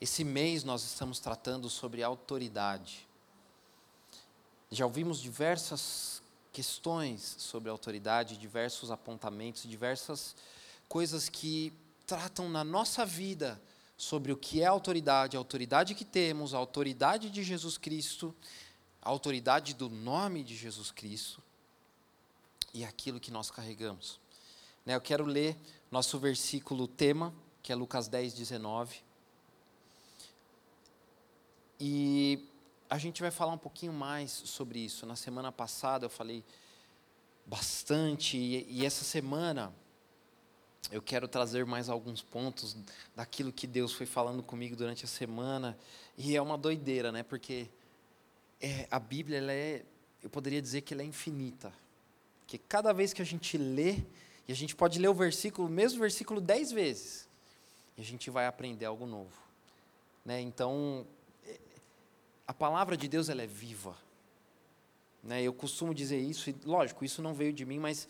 esse mês nós estamos tratando sobre autoridade. Já ouvimos diversas questões sobre autoridade, diversos apontamentos, diversas coisas que tratam na nossa vida sobre o que é autoridade, a autoridade que temos, a autoridade de Jesus Cristo, a autoridade do nome de Jesus Cristo e aquilo que nós carregamos. Né, eu quero ler nosso versículo tema, que é Lucas 10, 19. E a gente vai falar um pouquinho mais sobre isso. Na semana passada eu falei bastante, e, e essa semana eu quero trazer mais alguns pontos daquilo que Deus foi falando comigo durante a semana. E é uma doideira, né? Porque é, a Bíblia, ela é, eu poderia dizer que ela é infinita. Que cada vez que a gente lê, e a gente pode ler o versículo, o mesmo versículo dez vezes, e a gente vai aprender algo novo. Né? Então, a palavra de Deus ela é viva. Né? Eu costumo dizer isso, e lógico, isso não veio de mim, mas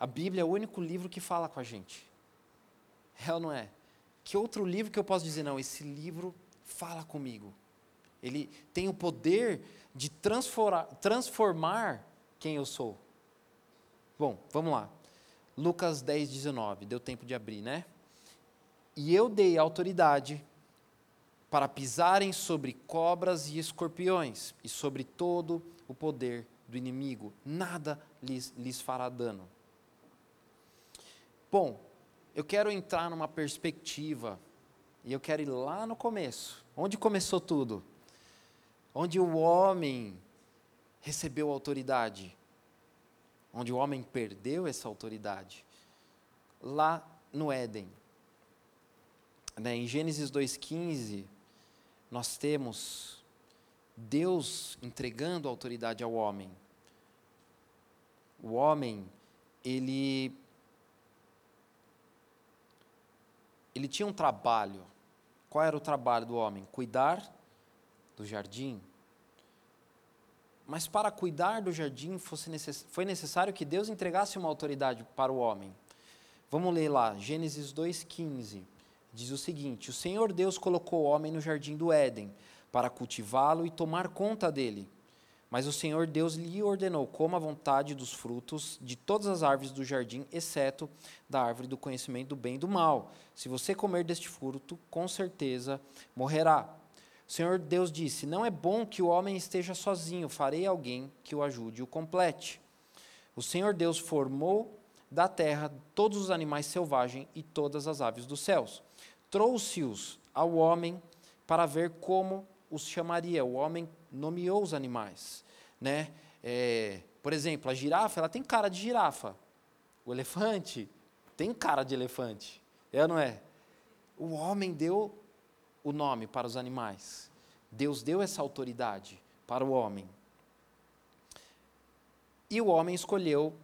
a Bíblia é o único livro que fala com a gente. É ou não é? Que outro livro que eu posso dizer, não, esse livro fala comigo. Ele tem o poder de transformar, transformar quem eu sou. Bom, vamos lá. Lucas 10, 19, deu tempo de abrir, né? E eu dei autoridade para pisarem sobre cobras e escorpiões e sobre todo o poder do inimigo. Nada lhes, lhes fará dano. Bom, eu quero entrar numa perspectiva e eu quero ir lá no começo. Onde começou tudo? Onde o homem recebeu autoridade. Onde o homem perdeu essa autoridade. Lá no Éden. Né, em Gênesis 2,15, nós temos Deus entregando autoridade ao homem. O homem, ele ele tinha um trabalho. Qual era o trabalho do homem? Cuidar do jardim. Mas para cuidar do jardim foi necessário que Deus entregasse uma autoridade para o homem. Vamos ler lá, Gênesis 2,15 diz o seguinte: O Senhor Deus colocou o homem no jardim do Éden para cultivá-lo e tomar conta dele. Mas o Senhor Deus lhe ordenou: coma à vontade dos frutos de todas as árvores do jardim, exceto da árvore do conhecimento do bem e do mal. Se você comer deste fruto, com certeza morrerá. O Senhor Deus disse: Não é bom que o homem esteja sozinho, farei alguém que o ajude e o complete. O Senhor Deus formou da terra todos os animais selvagens e todas as aves dos céus trouxe-os ao homem para ver como os chamaria. O homem nomeou os animais. Né? É, por exemplo, a girafa ela tem cara de girafa. O elefante tem cara de elefante. É ou não é? O homem deu o nome para os animais. Deus deu essa autoridade para o homem. E o homem escolheu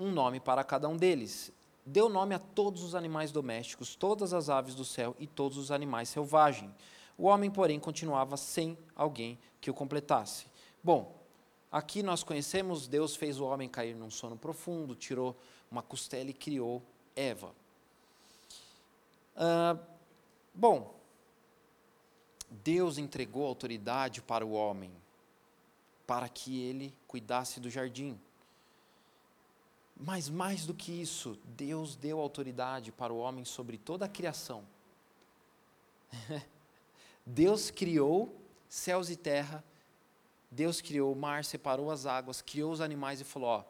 um nome para cada um deles deu nome a todos os animais domésticos, todas as aves do céu e todos os animais selvagens. O homem, porém, continuava sem alguém que o completasse. Bom, aqui nós conhecemos, Deus fez o homem cair num sono profundo, tirou uma costela e criou Eva. Ah, bom, Deus entregou autoridade para o homem, para que ele cuidasse do jardim. Mas mais do que isso, Deus deu autoridade para o homem sobre toda a criação. Deus criou céus e terra, Deus criou o mar, separou as águas, criou os animais e falou: Ó,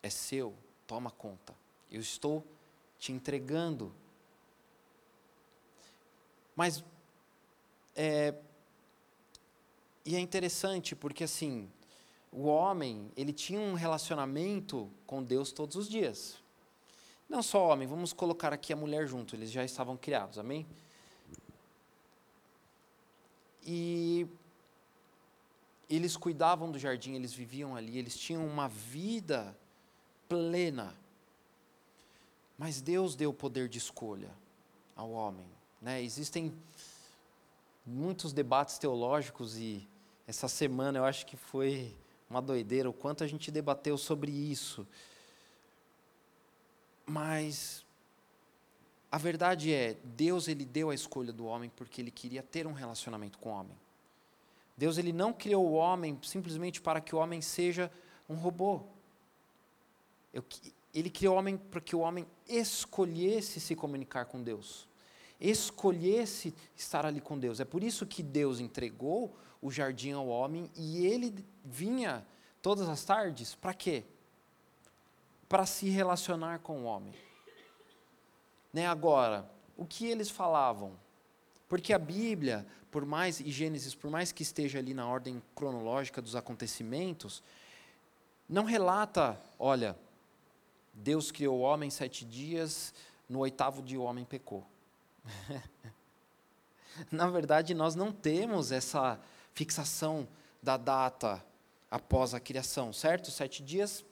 é seu, toma conta. Eu estou te entregando. Mas, é, e é interessante porque assim, o homem, ele tinha um relacionamento com Deus todos os dias. Não só o homem, vamos colocar aqui a mulher junto, eles já estavam criados, amém? E eles cuidavam do jardim, eles viviam ali, eles tinham uma vida plena. Mas Deus deu poder de escolha ao homem. Né? Existem muitos debates teológicos e essa semana eu acho que foi uma doideira o quanto a gente debateu sobre isso. Mas a verdade é, Deus ele deu a escolha do homem porque ele queria ter um relacionamento com o homem. Deus ele não criou o homem simplesmente para que o homem seja um robô. Ele criou o homem para que o homem escolhesse se comunicar com Deus, escolhesse estar ali com Deus. É por isso que Deus entregou o jardim ao homem e ele vinha todas as tardes para quê? Para se relacionar com o homem. Né, agora, o que eles falavam? Porque a Bíblia, por mais, e Gênesis, por mais que esteja ali na ordem cronológica dos acontecimentos, não relata, olha, Deus criou o homem em sete dias, no oitavo dia o homem pecou. na verdade, nós não temos essa fixação da data após a criação, certo? Sete dias,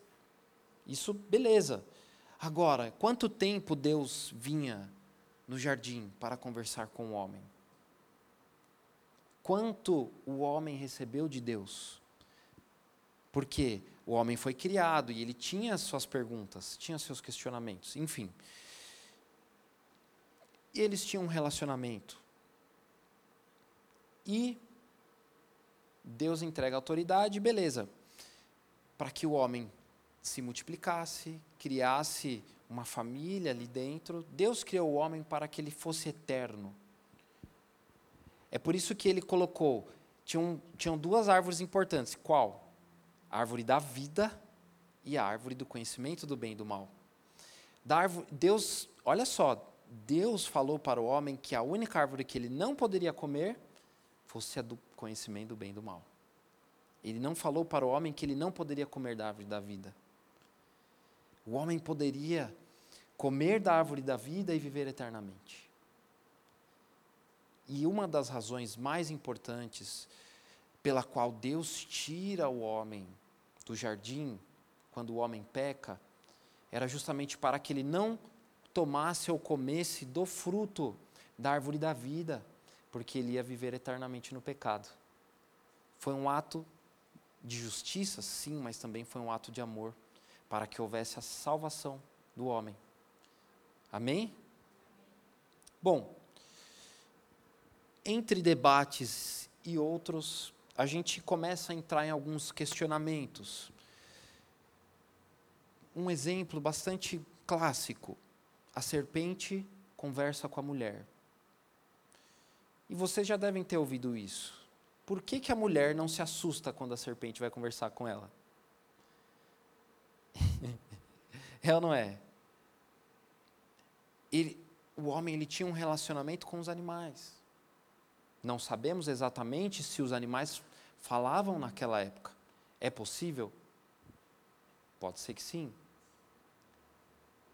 isso beleza. Agora, quanto tempo Deus vinha no jardim para conversar com o homem? Quanto o homem recebeu de Deus? Porque o homem foi criado e ele tinha suas perguntas, tinha seus questionamentos, enfim. E eles tinham um relacionamento. E Deus entrega autoridade, beleza. Para que o homem se multiplicasse, criasse uma família ali dentro. Deus criou o homem para que ele fosse eterno. É por isso que ele colocou. Tinham, tinham duas árvores importantes. Qual? A árvore da vida e a árvore do conhecimento do bem e do mal. Da árvore, Deus, olha só, Deus falou para o homem que a única árvore que ele não poderia comer fosse a do conhecimento do bem e do mal. Ele não falou para o homem que ele não poderia comer da árvore da vida. O homem poderia comer da árvore da vida e viver eternamente. E uma das razões mais importantes pela qual Deus tira o homem do jardim, quando o homem peca, era justamente para que ele não tomasse ou comesse do fruto da árvore da vida, porque ele ia viver eternamente no pecado. Foi um ato de justiça, sim, mas também foi um ato de amor para que houvesse a salvação do homem. Amém? Bom, entre debates e outros, a gente começa a entrar em alguns questionamentos. Um exemplo bastante clássico: a serpente conversa com a mulher. E vocês já devem ter ouvido isso. Por que, que a mulher não se assusta quando a serpente vai conversar com ela? é ou não é? Ele, o homem ele tinha um relacionamento com os animais. Não sabemos exatamente se os animais falavam naquela época. É possível? Pode ser que sim.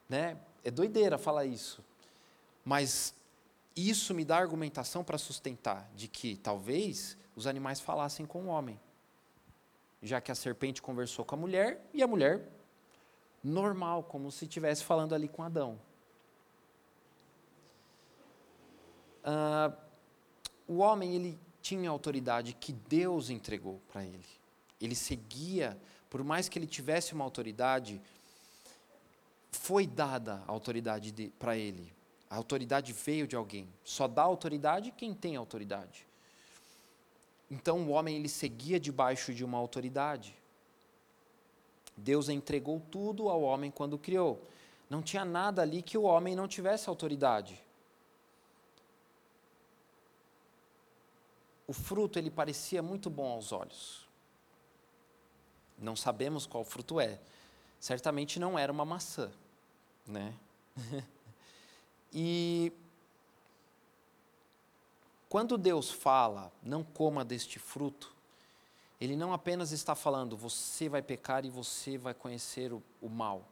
Né? É doideira falar isso. Mas isso me dá argumentação para sustentar de que talvez os animais falassem com o homem. Já que a serpente conversou com a mulher e a mulher normal, como se estivesse falando ali com Adão. Uh, o homem ele tinha autoridade que Deus entregou para ele. Ele seguia, por mais que ele tivesse uma autoridade, foi dada a autoridade para ele. A autoridade veio de alguém. Só dá autoridade quem tem autoridade. Então o homem ele seguia debaixo de uma autoridade. Deus entregou tudo ao homem quando criou. Não tinha nada ali que o homem não tivesse autoridade. O fruto ele parecia muito bom aos olhos. Não sabemos qual fruto é. Certamente não era uma maçã, né? e quando Deus fala, não coma deste fruto, ele não apenas está falando, você vai pecar e você vai conhecer o, o mal.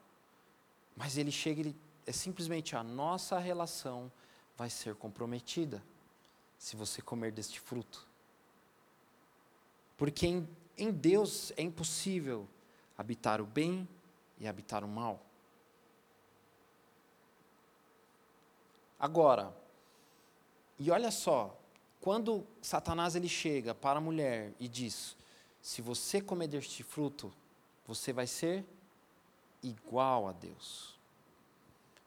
Mas ele chega, ele, é simplesmente a nossa relação vai ser comprometida se você comer deste fruto. Porque em, em Deus é impossível habitar o bem e habitar o mal. Agora, e olha só, quando Satanás ele chega para a mulher e diz: se você comer deste fruto, você vai ser igual a Deus.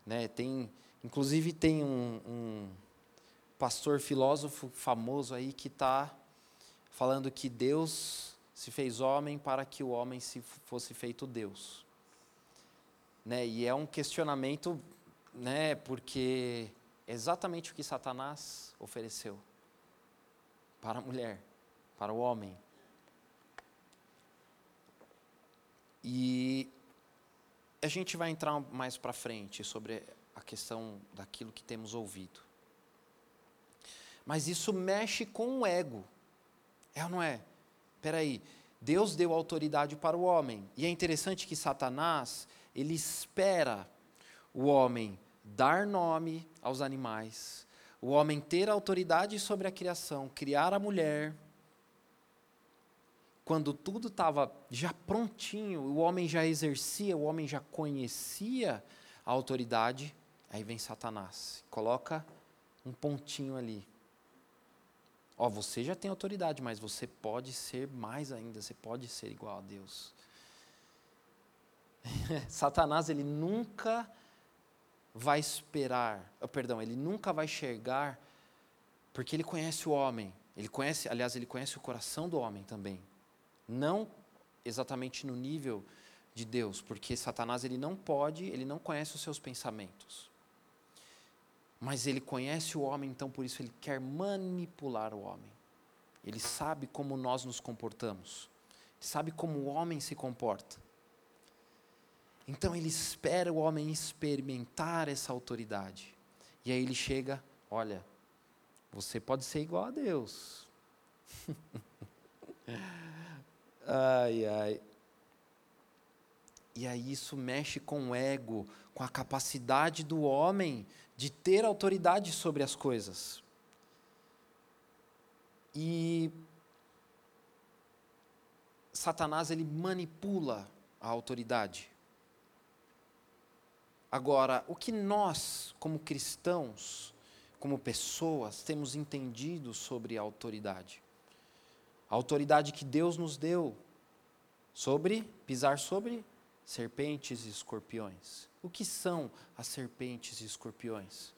Né? Tem, inclusive tem um, um pastor filósofo famoso aí que está falando que Deus se fez homem para que o homem se fosse feito Deus. Né? E é um questionamento, né, porque exatamente o que Satanás ofereceu para a mulher, para o homem. E a gente vai entrar mais para frente sobre a questão daquilo que temos ouvido. Mas isso mexe com o ego. É ou não é? Espera aí. Deus deu autoridade para o homem. E é interessante que Satanás, ele espera o homem dar nome aos animais, o homem ter autoridade sobre a criação, criar a mulher. Quando tudo estava já prontinho, o homem já exercia, o homem já conhecia a autoridade, aí vem Satanás, coloca um pontinho ali. Ó, oh, você já tem autoridade, mas você pode ser mais ainda, você pode ser igual a Deus. Satanás, ele nunca vai esperar, oh, perdão, ele nunca vai enxergar, porque ele conhece o homem, ele conhece, aliás, ele conhece o coração do homem também. Não exatamente no nível de Deus, porque Satanás ele não pode, ele não conhece os seus pensamentos. Mas ele conhece o homem, então por isso ele quer manipular o homem. Ele sabe como nós nos comportamos. Ele sabe como o homem se comporta. Então ele espera o homem experimentar essa autoridade. E aí ele chega, olha, você pode ser igual a Deus. ai, ai. E aí isso mexe com o ego, com a capacidade do homem de ter autoridade sobre as coisas. E Satanás ele manipula a autoridade. Agora, o que nós, como cristãos, como pessoas, temos entendido sobre a autoridade? A autoridade que Deus nos deu sobre pisar sobre serpentes e escorpiões. O que são as serpentes e escorpiões?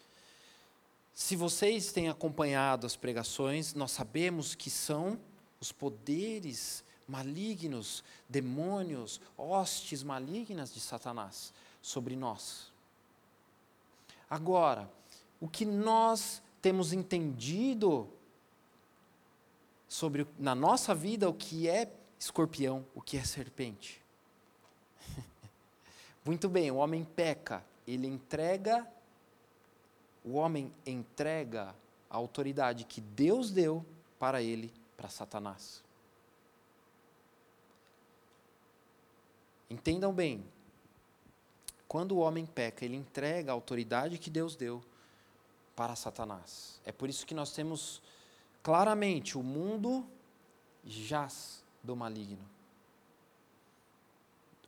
Se vocês têm acompanhado as pregações, nós sabemos que são os poderes malignos, demônios, hostes malignas de Satanás sobre nós. Agora, o que nós temos entendido sobre na nossa vida o que é escorpião, o que é serpente. Muito bem, o homem peca, ele entrega o homem entrega a autoridade que Deus deu para ele para Satanás. Entendam bem, quando o homem peca, ele entrega a autoridade que Deus deu para Satanás. É por isso que nós temos claramente o mundo jaz do maligno.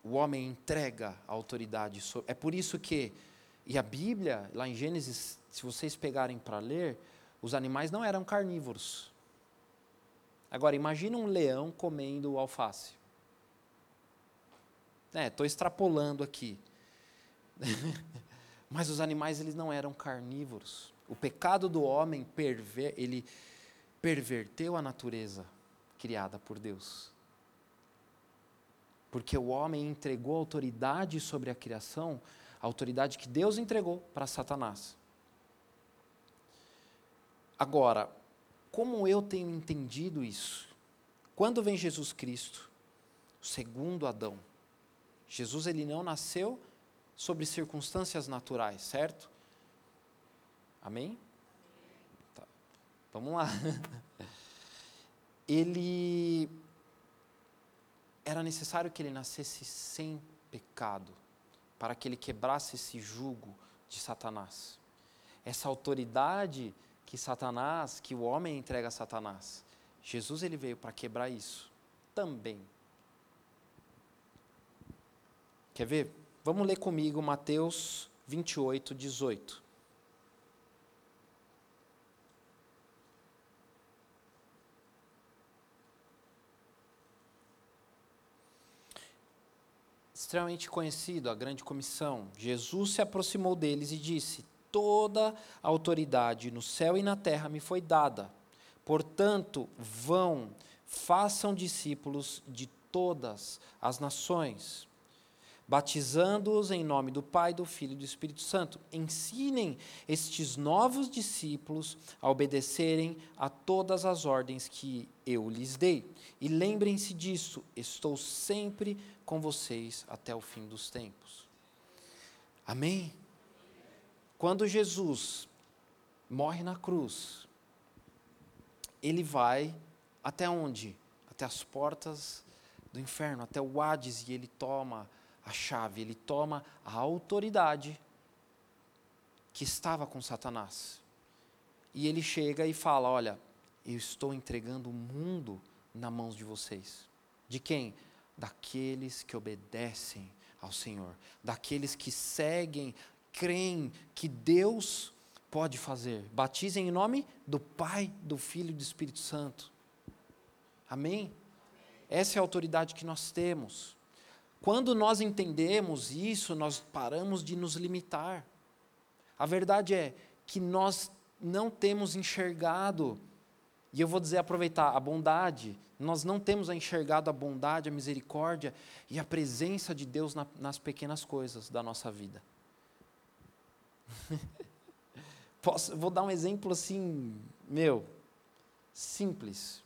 O homem entrega a autoridade. É por isso que, e a Bíblia, lá em Gênesis, se vocês pegarem para ler, os animais não eram carnívoros. Agora, imagina um leão comendo alface. Estou é, extrapolando aqui. Mas os animais eles não eram carnívoros. O pecado do homem perver, ele perverteu a natureza criada por Deus. Porque o homem entregou autoridade sobre a criação, a autoridade que Deus entregou para Satanás. Agora, como eu tenho entendido isso? Quando vem Jesus Cristo, o segundo Adão, Jesus ele não nasceu sobre circunstâncias naturais, certo? Amém? Tá. Vamos lá. Ele era necessário que ele nascesse sem pecado, para que ele quebrasse esse jugo de Satanás. Essa autoridade que Satanás, que o homem entrega a Satanás. Jesus ele veio para quebrar isso. também. Quer ver? Vamos ler comigo Mateus 28, 18. Extremamente conhecido, a grande comissão. Jesus se aproximou deles e disse: Toda a autoridade no céu e na terra me foi dada. Portanto, vão, façam discípulos de todas as nações batizando-os em nome do Pai, do Filho e do Espírito Santo. Ensinem estes novos discípulos a obedecerem a todas as ordens que eu lhes dei. E lembrem-se disso, estou sempre com vocês até o fim dos tempos. Amém? Quando Jesus morre na cruz, ele vai até onde? Até as portas do inferno, até o Hades, e ele toma a chave, ele toma a autoridade que estava com Satanás. E ele chega e fala: Olha, eu estou entregando o mundo na mãos de vocês. De quem? Daqueles que obedecem ao Senhor, daqueles que seguem, creem que Deus pode fazer. Batizem em nome do Pai, do Filho e do Espírito Santo. Amém? Essa é a autoridade que nós temos. Quando nós entendemos isso, nós paramos de nos limitar. A verdade é que nós não temos enxergado, e eu vou dizer, aproveitar, a bondade, nós não temos enxergado a bondade, a misericórdia e a presença de Deus na, nas pequenas coisas da nossa vida. Posso, vou dar um exemplo assim, meu, simples.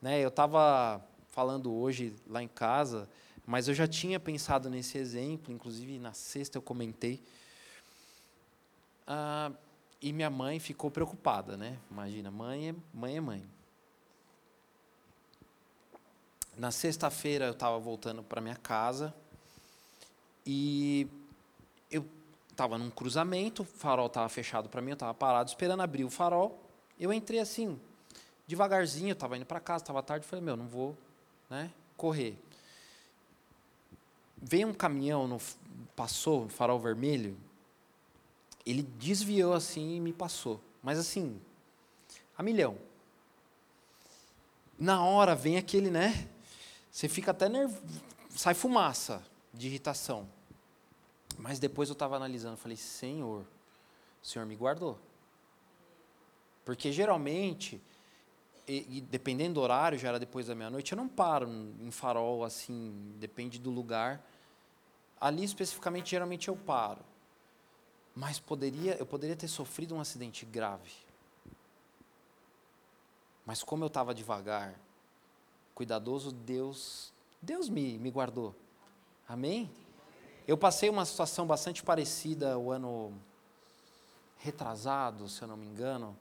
Né, eu estava falando hoje lá em casa, mas eu já tinha pensado nesse exemplo, inclusive na sexta eu comentei. Ah, e minha mãe ficou preocupada, né? Imagina, mãe é mãe. É mãe. Na sexta-feira eu estava voltando para minha casa e eu estava num cruzamento, o farol estava fechado para mim, eu estava parado esperando abrir o farol. Eu entrei assim, devagarzinho, estava indo para casa, estava tarde, falei, meu, não vou né, correr veio um caminhão, no, passou, farol vermelho, ele desviou assim e me passou. Mas assim, a milhão. Na hora vem aquele, né? Você fica até nervoso, sai fumaça de irritação. Mas depois eu estava analisando, falei, Senhor, o Senhor me guardou. Porque geralmente, e, e, dependendo do horário, já era depois da meia-noite, eu não paro em farol assim, depende do lugar. Ali especificamente, geralmente eu paro. Mas poderia, eu poderia ter sofrido um acidente grave. Mas como eu estava devagar, cuidadoso, Deus, Deus me, me guardou. Amém? Eu passei uma situação bastante parecida o ano retrasado, se eu não me engano,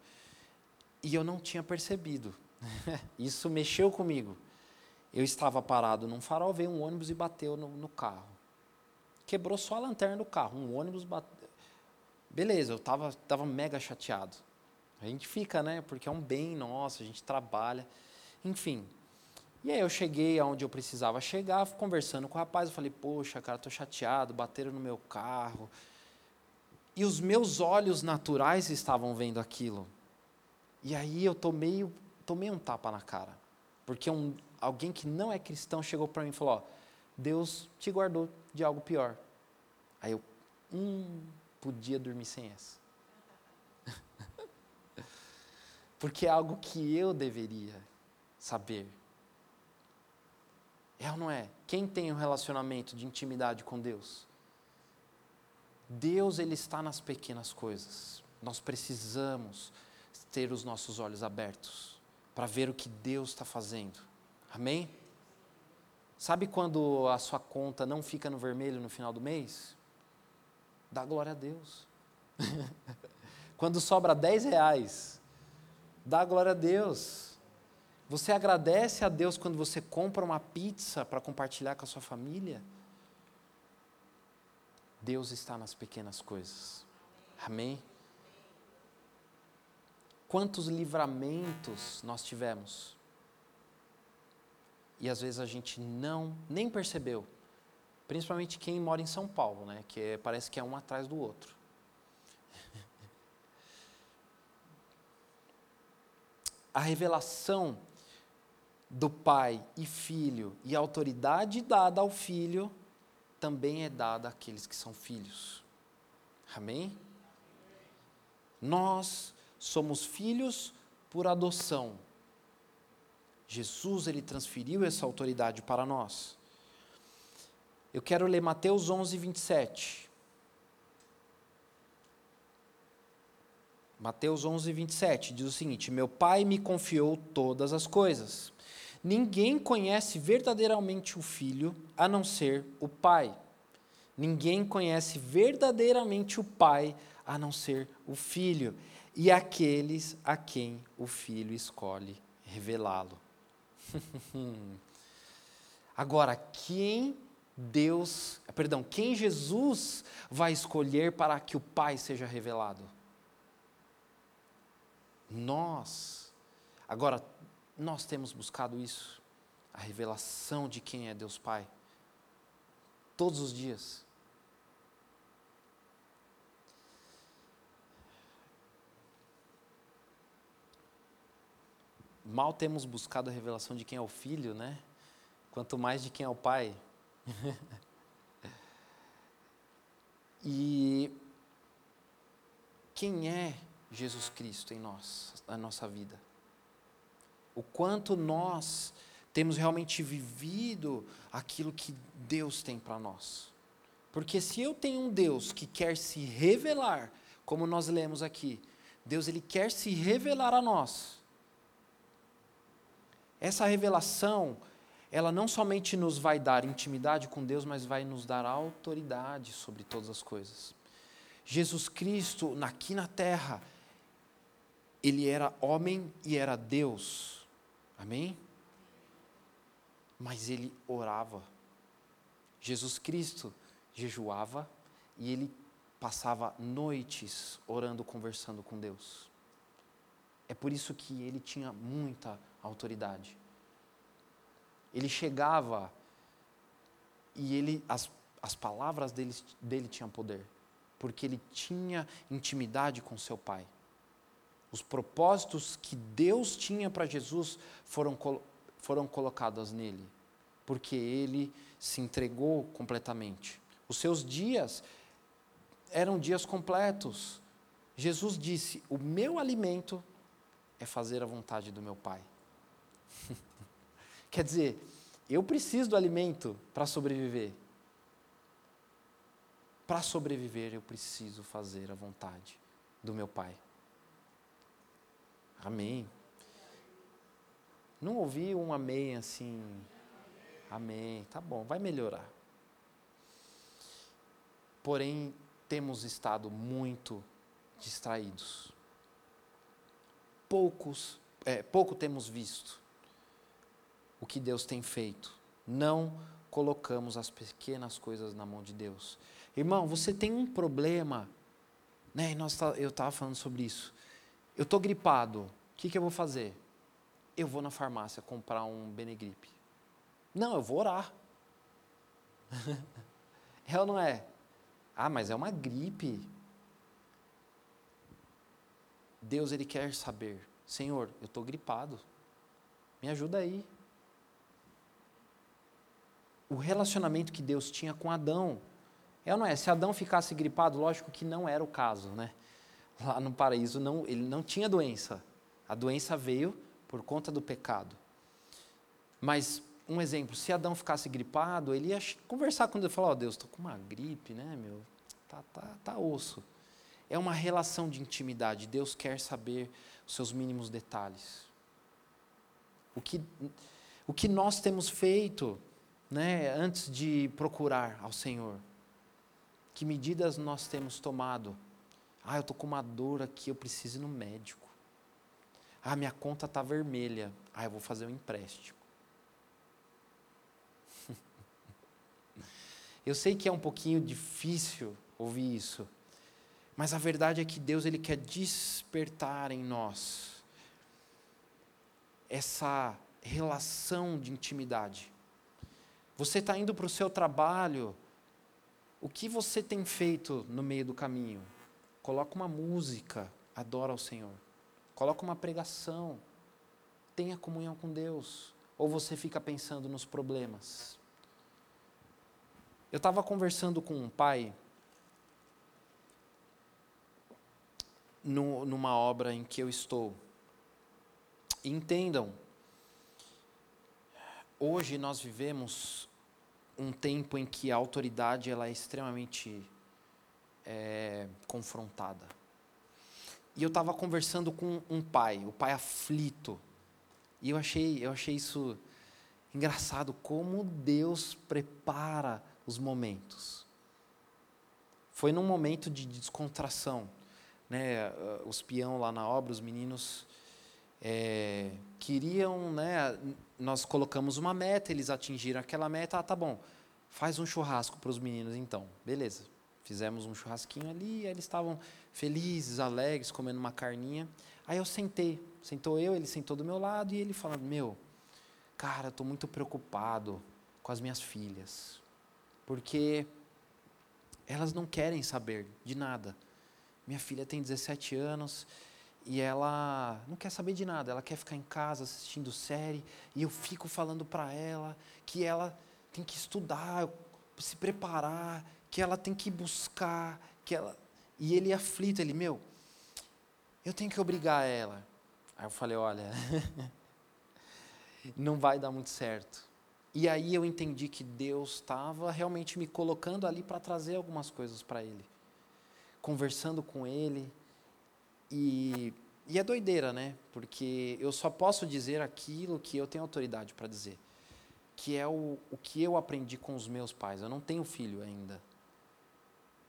e eu não tinha percebido. Isso mexeu comigo. Eu estava parado num farol, veio um ônibus e bateu no, no carro quebrou só a lanterna do carro. Um ônibus bateu. Beleza, eu estava tava mega chateado. A gente fica, né? Porque é um bem nosso, a gente trabalha. Enfim. E aí eu cheguei aonde eu precisava chegar, conversando com o rapaz, eu falei, poxa, cara, estou chateado, bateram no meu carro. E os meus olhos naturais estavam vendo aquilo. E aí eu tomei, tomei um tapa na cara. Porque um, alguém que não é cristão chegou para mim e falou, ó, Deus te guardou de algo pior. Aí eu, hum, podia dormir sem essa. Porque é algo que eu deveria saber. É ou não é? Quem tem um relacionamento de intimidade com Deus? Deus, Ele está nas pequenas coisas. Nós precisamos ter os nossos olhos abertos para ver o que Deus está fazendo. Amém? Sabe quando a sua conta não fica no vermelho no final do mês? Dá glória a Deus. quando sobra 10 reais, dá glória a Deus. Você agradece a Deus quando você compra uma pizza para compartilhar com a sua família? Deus está nas pequenas coisas. Amém? Quantos livramentos nós tivemos? E às vezes a gente não nem percebeu. Principalmente quem mora em São Paulo, né? Que é, parece que é um atrás do outro. A revelação do pai e filho e a autoridade dada ao filho também é dada àqueles que são filhos. Amém? Nós somos filhos por adoção. Jesus ele transferiu essa autoridade para nós. Eu quero ler Mateus 11, 27. Mateus 11, 27 diz o seguinte: Meu Pai me confiou todas as coisas. Ninguém conhece verdadeiramente o Filho a não ser o Pai. Ninguém conhece verdadeiramente o Pai a não ser o Filho e aqueles a quem o Filho escolhe revelá-lo. Agora, quem Deus, perdão, quem Jesus vai escolher para que o Pai seja revelado? Nós. Agora, nós temos buscado isso, a revelação de quem é Deus Pai, todos os dias. Mal temos buscado a revelação de quem é o Filho, né? Quanto mais de quem é o Pai. e quem é Jesus Cristo em nós, na nossa vida? O quanto nós temos realmente vivido aquilo que Deus tem para nós. Porque se eu tenho um Deus que quer se revelar, como nós lemos aqui, Deus ele quer se revelar a nós. Essa revelação, ela não somente nos vai dar intimidade com Deus, mas vai nos dar autoridade sobre todas as coisas. Jesus Cristo, aqui na terra, ele era homem e era Deus. Amém? Mas ele orava. Jesus Cristo jejuava e ele passava noites orando, conversando com Deus. É por isso que ele tinha muita autoridade. Ele chegava e ele as, as palavras dele, dele tinham poder, porque ele tinha intimidade com seu pai. Os propósitos que Deus tinha para Jesus foram, foram colocados nele, porque ele se entregou completamente. Os seus dias eram dias completos. Jesus disse: O meu alimento é fazer a vontade do meu Pai. Quer dizer, eu preciso do alimento para sobreviver. Para sobreviver, eu preciso fazer a vontade do meu Pai. Amém. Não ouvi um amém assim. Amém. Tá bom, vai melhorar. Porém, temos estado muito distraídos. Poucos, é, pouco temos visto o que Deus tem feito. Não colocamos as pequenas coisas na mão de Deus. Irmão, você tem um problema, né? Nós tá, eu estava falando sobre isso. Eu estou gripado. O que, que eu vou fazer? Eu vou na farmácia comprar um Benegripe. Não, eu vou orar. é ou não é? Ah, mas é uma gripe. Deus, Ele quer saber. Senhor, eu estou gripado. Me ajuda aí o relacionamento que Deus tinha com Adão. É ou não é? Se Adão ficasse gripado, lógico que não era o caso, né? Lá no paraíso não, ele não tinha doença. A doença veio por conta do pecado. Mas um exemplo, se Adão ficasse gripado, ele ia conversar com Deus, falar: "Ó, oh, Deus, estou com uma gripe, né, meu? Tá, tá, tá osso". É uma relação de intimidade. Deus quer saber os seus mínimos detalhes. O que o que nós temos feito né, antes de procurar ao Senhor? Que medidas nós temos tomado? Ah, eu estou com uma dor aqui, eu preciso ir no médico. Ah, minha conta está vermelha. Ah, eu vou fazer um empréstimo. eu sei que é um pouquinho difícil ouvir isso, mas a verdade é que Deus ele quer despertar em nós essa relação de intimidade. Você está indo para o seu trabalho, o que você tem feito no meio do caminho? Coloca uma música, adora ao Senhor. Coloca uma pregação, tenha comunhão com Deus. Ou você fica pensando nos problemas? Eu estava conversando com um pai no, numa obra em que eu estou. Entendam, hoje nós vivemos um tempo em que a autoridade ela é extremamente é, confrontada. E eu estava conversando com um pai, o pai aflito, e eu achei, eu achei isso engraçado, como Deus prepara os momentos. Foi num momento de descontração, né? Os peão lá na obra, os meninos é, queriam, né? Nós colocamos uma meta, eles atingiram aquela meta. Ah, tá bom. Faz um churrasco para os meninos, então. Beleza. Fizemos um churrasquinho ali, eles estavam felizes, alegres, comendo uma carninha. Aí eu sentei, sentou eu, ele sentou do meu lado e ele falando: Meu, cara, estou muito preocupado com as minhas filhas, porque elas não querem saber de nada. Minha filha tem 17 anos e ela não quer saber de nada, ela quer ficar em casa assistindo série, e eu fico falando para ela que ela tem que estudar, se preparar, que ela tem que buscar, que ela e ele é aflito, ele, meu, eu tenho que obrigar ela. Aí eu falei, olha, não vai dar muito certo. E aí eu entendi que Deus estava realmente me colocando ali para trazer algumas coisas para ele. Conversando com ele, e, e é doideira, né? Porque eu só posso dizer aquilo que eu tenho autoridade para dizer. Que é o, o que eu aprendi com os meus pais. Eu não tenho filho ainda.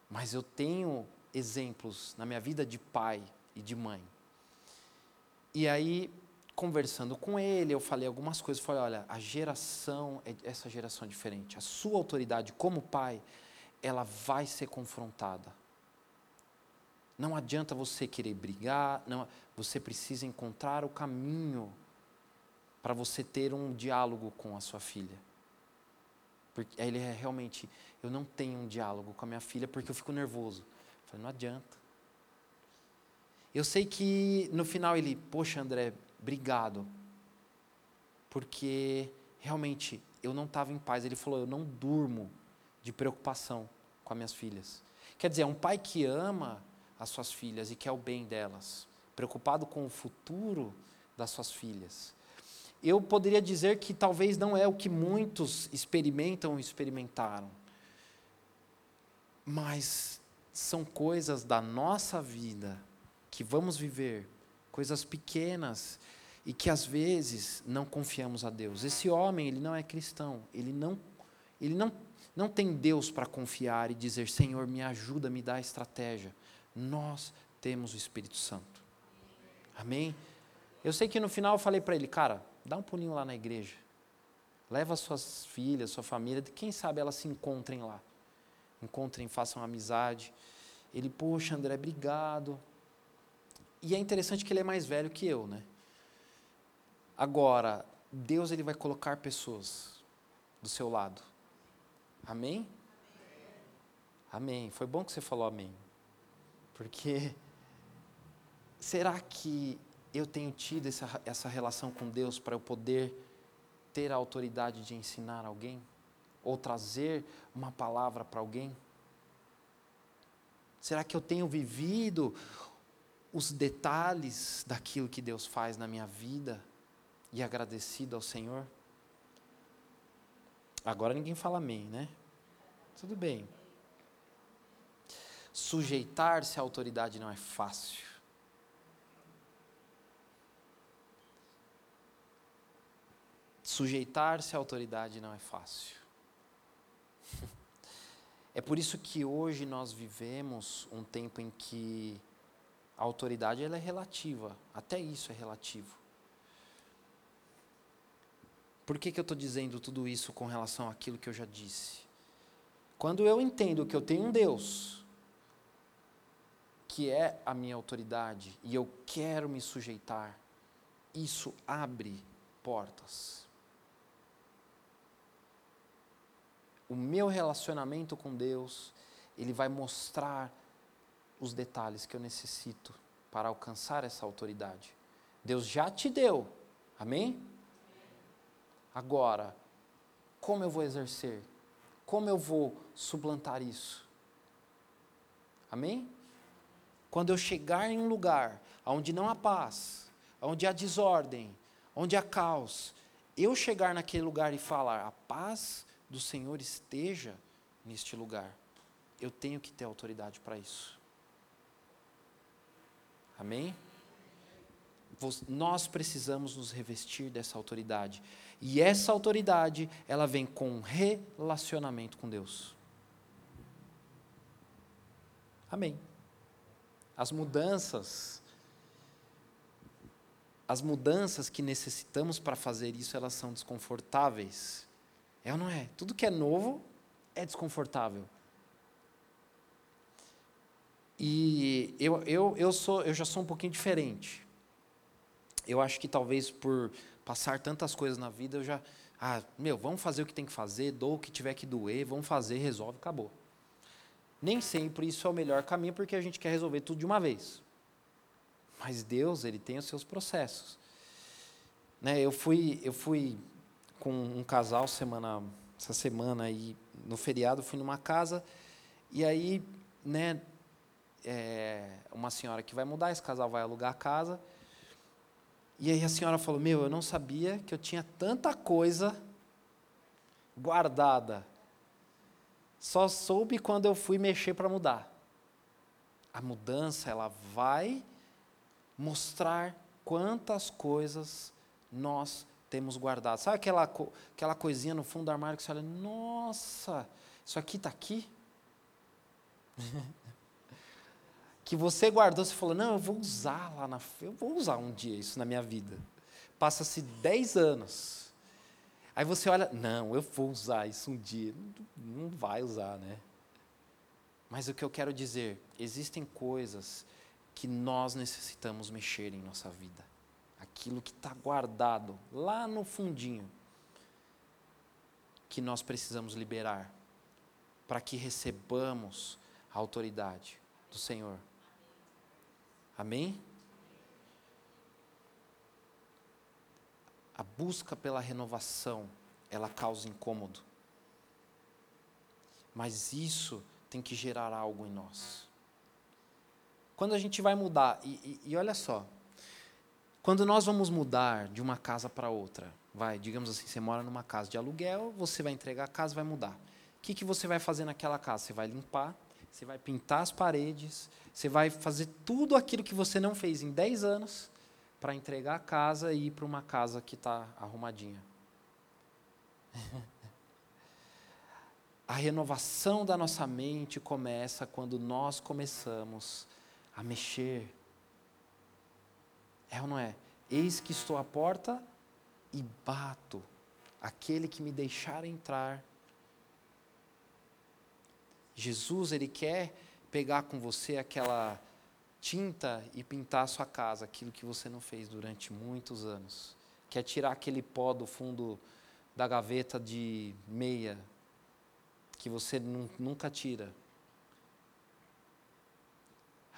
Mas eu tenho exemplos na minha vida de pai e de mãe. E aí, conversando com ele, eu falei algumas coisas. Falei: olha, a geração, é essa geração é diferente. A sua autoridade como pai, ela vai ser confrontada. Não adianta você querer brigar, não, você precisa encontrar o caminho para você ter um diálogo com a sua filha. Porque ele é realmente, eu não tenho um diálogo com a minha filha porque eu fico nervoso. Eu falei, não adianta. Eu sei que no final ele, poxa André, obrigado. Porque realmente eu não estava em paz. Ele falou, eu não durmo de preocupação com as minhas filhas. Quer dizer, um pai que ama, as suas filhas e quer o bem delas, preocupado com o futuro das suas filhas. Eu poderia dizer que talvez não é o que muitos experimentam ou experimentaram, mas são coisas da nossa vida que vamos viver, coisas pequenas e que às vezes não confiamos a Deus. Esse homem, ele não é cristão, ele não ele não não tem Deus para confiar e dizer: Senhor, me ajuda, me dá estratégia nós temos o Espírito Santo. Amém? Eu sei que no final eu falei para ele, cara, dá um pulinho lá na igreja. Leva suas filhas, sua família, quem sabe elas se encontrem lá. Encontrem, façam amizade. Ele, poxa, André, obrigado. E é interessante que ele é mais velho que eu, né? Agora, Deus ele vai colocar pessoas do seu lado. Amém? Amém. Foi bom que você falou amém. Porque será que eu tenho tido essa, essa relação com Deus para eu poder ter a autoridade de ensinar alguém? Ou trazer uma palavra para alguém? Será que eu tenho vivido os detalhes daquilo que Deus faz na minha vida e agradecido ao Senhor? Agora ninguém fala amém, né? Tudo bem. Sujeitar-se à autoridade não é fácil. Sujeitar-se à autoridade não é fácil. É por isso que hoje nós vivemos um tempo em que a autoridade ela é relativa, até isso é relativo. Por que, que eu estou dizendo tudo isso com relação àquilo que eu já disse? Quando eu entendo que eu tenho um Deus que é a minha autoridade e eu quero me sujeitar, isso abre portas. O meu relacionamento com Deus, ele vai mostrar os detalhes que eu necessito para alcançar essa autoridade. Deus já te deu, amém? Agora, como eu vou exercer? Como eu vou suplantar isso? Amém? Quando eu chegar em um lugar onde não há paz, onde há desordem, onde há caos, eu chegar naquele lugar e falar: a paz do Senhor esteja neste lugar. Eu tenho que ter autoridade para isso. Amém? Nós precisamos nos revestir dessa autoridade. E essa autoridade, ela vem com relacionamento com Deus. Amém. As mudanças, as mudanças que necessitamos para fazer isso, elas são desconfortáveis. É ou não é? Tudo que é novo é desconfortável. E eu, eu, eu, sou, eu já sou um pouquinho diferente. Eu acho que talvez por passar tantas coisas na vida, eu já. Ah, meu, vamos fazer o que tem que fazer, dou o que tiver que doer, vamos fazer, resolve, acabou. Nem sempre isso é o melhor caminho, porque a gente quer resolver tudo de uma vez. Mas Deus, Ele tem os seus processos. Né, eu, fui, eu fui com um casal semana, essa semana aí, no feriado, fui numa casa, e aí, né, é, uma senhora que vai mudar, esse casal vai alugar a casa, e aí a senhora falou: Meu, eu não sabia que eu tinha tanta coisa guardada. Só soube quando eu fui mexer para mudar. A mudança, ela vai mostrar quantas coisas nós temos guardado. Sabe aquela, aquela coisinha no fundo do armário que você olha, nossa, isso aqui está aqui? que você guardou, você falou, não, eu vou usar lá na. Eu vou usar um dia isso na minha vida. Passa-se 10 anos. Aí você olha, não, eu vou usar isso um dia. Não, vai usar, né? Mas o que eu quero dizer, existem coisas que nós necessitamos mexer em nossa vida. Aquilo que está guardado lá no fundinho, que nós precisamos liberar, para que recebamos a autoridade do Senhor. Amém? A busca pela renovação, ela causa incômodo. Mas isso tem que gerar algo em nós. Quando a gente vai mudar, e, e, e olha só, quando nós vamos mudar de uma casa para outra, vai, digamos assim, você mora numa casa de aluguel, você vai entregar a casa, vai mudar. O que, que você vai fazer naquela casa? Você vai limpar, você vai pintar as paredes, você vai fazer tudo aquilo que você não fez em 10 anos para entregar a casa e ir para uma casa que está arrumadinha. a renovação da nossa mente começa quando nós começamos a mexer. É ou não é? Eis que estou à porta e bato. Aquele que me deixar entrar, Jesus, ele quer pegar com você aquela tinta e pintar a sua casa, aquilo que você não fez durante muitos anos. Quer tirar aquele pó do fundo da gaveta de meia que você nunca tira.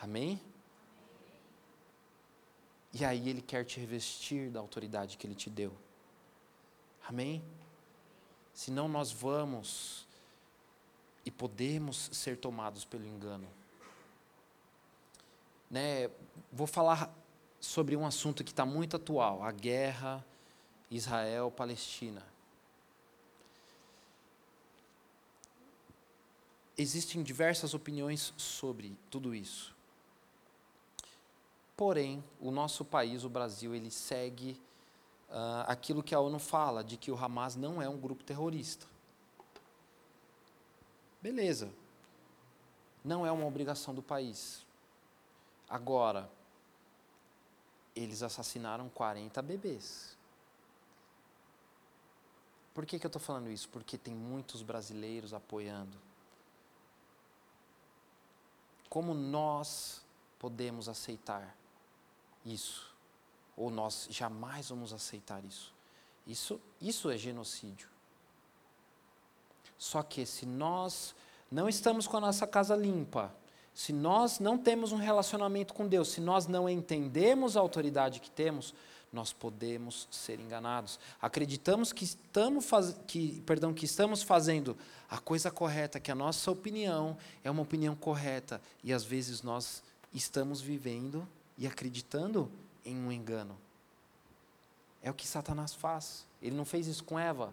Amém? E aí ele quer te revestir da autoridade que ele te deu. Amém? Senão nós vamos e podemos ser tomados pelo engano. Né, vou falar sobre um assunto que está muito atual: a guerra Israel-Palestina. Existem diversas opiniões sobre tudo isso. Porém, o nosso país, o Brasil, ele segue uh, aquilo que a ONU fala, de que o Hamas não é um grupo terrorista. Beleza. Não é uma obrigação do país. Agora, eles assassinaram 40 bebês. Por que, que eu estou falando isso? Porque tem muitos brasileiros apoiando. Como nós podemos aceitar isso? Ou nós jamais vamos aceitar isso? Isso, isso é genocídio. Só que se nós não estamos com a nossa casa limpa, se nós não temos um relacionamento com Deus, se nós não entendemos a autoridade que temos, nós podemos ser enganados. Acreditamos que estamos, faz... que, perdão, que estamos fazendo a coisa correta, que a nossa opinião é uma opinião correta, e às vezes nós estamos vivendo e acreditando em um engano. É o que Satanás faz. Ele não fez isso com Eva.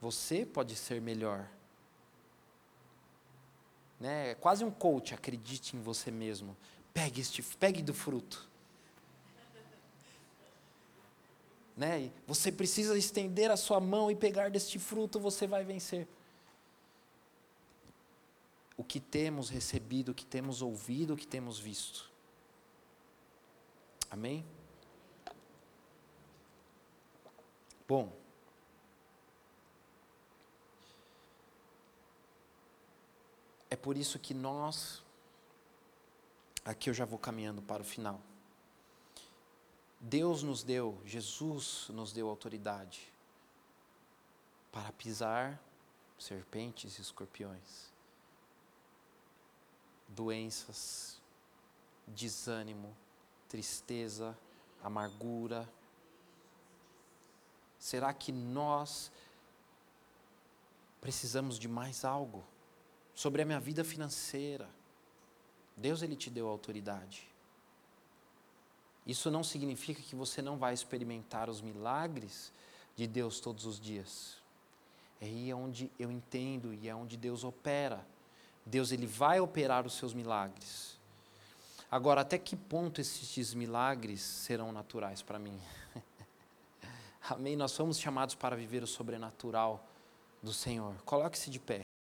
Você pode ser melhor. Né? É quase um coach, acredite em você mesmo. Pegue, este, pegue do fruto. Né? Você precisa estender a sua mão e pegar deste fruto, você vai vencer. O que temos recebido, o que temos ouvido, o que temos visto. Amém? Bom, É por isso que nós, aqui eu já vou caminhando para o final. Deus nos deu, Jesus nos deu autoridade para pisar serpentes e escorpiões, doenças, desânimo, tristeza, amargura. Será que nós precisamos de mais algo? Sobre a minha vida financeira. Deus ele te deu autoridade. Isso não significa que você não vai experimentar os milagres de Deus todos os dias. É aí onde eu entendo e é onde Deus opera. Deus ele vai operar os seus milagres. Agora, até que ponto esses milagres serão naturais para mim? Amém? Nós somos chamados para viver o sobrenatural do Senhor. Coloque-se de pé.